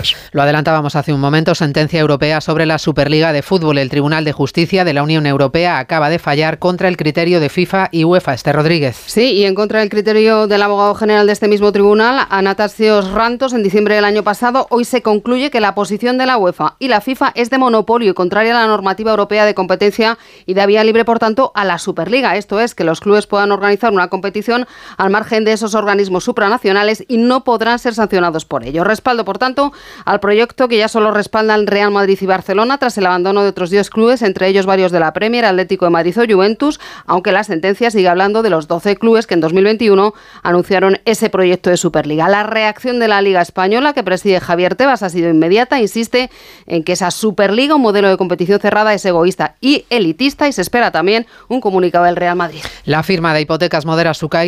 medidas. Lo adelantábamos hace un momento, sentencia europea sobre la Superliga de Fútbol. El Tribunal de Justicia de la Unión Europea acaba de fallar contra el criterio de FIFA y UEFA. Este Rodríguez. Sí, y en contra del criterio del abogado general de este mismo tribunal, Anastasios Rantos, en diciembre del año pasado, hoy se concluye que la posición de la UEFA y la FIFA es de monopolio y contraria a la normativa europea de competencia y da vía libre, por tanto, a la Superliga. Esto es, que los clubes puedan organizar una competición al margen de esos organismos supranacionales y no podrán ser sancionados por ello. Respaldo, por tanto, al proyecto que ya solo respaldan Real Madrid y Barcelona tras el abandono de otros 10 clubes, entre ellos varios de la Premier, Atlético de Madrid o Juventus, aunque la sentencia sigue hablando de los 12 clubes que en 2021 anunciaron ese proyecto de Superliga. La reacción de la Liga Española, que preside Javier Tebas, ha sido inmediata. Insiste en que esa Superliga, un modelo de competición cerrada, es egoísta y elitista y se espera también un comunicado del Real Madrid. La firma de hipotecas modera su caída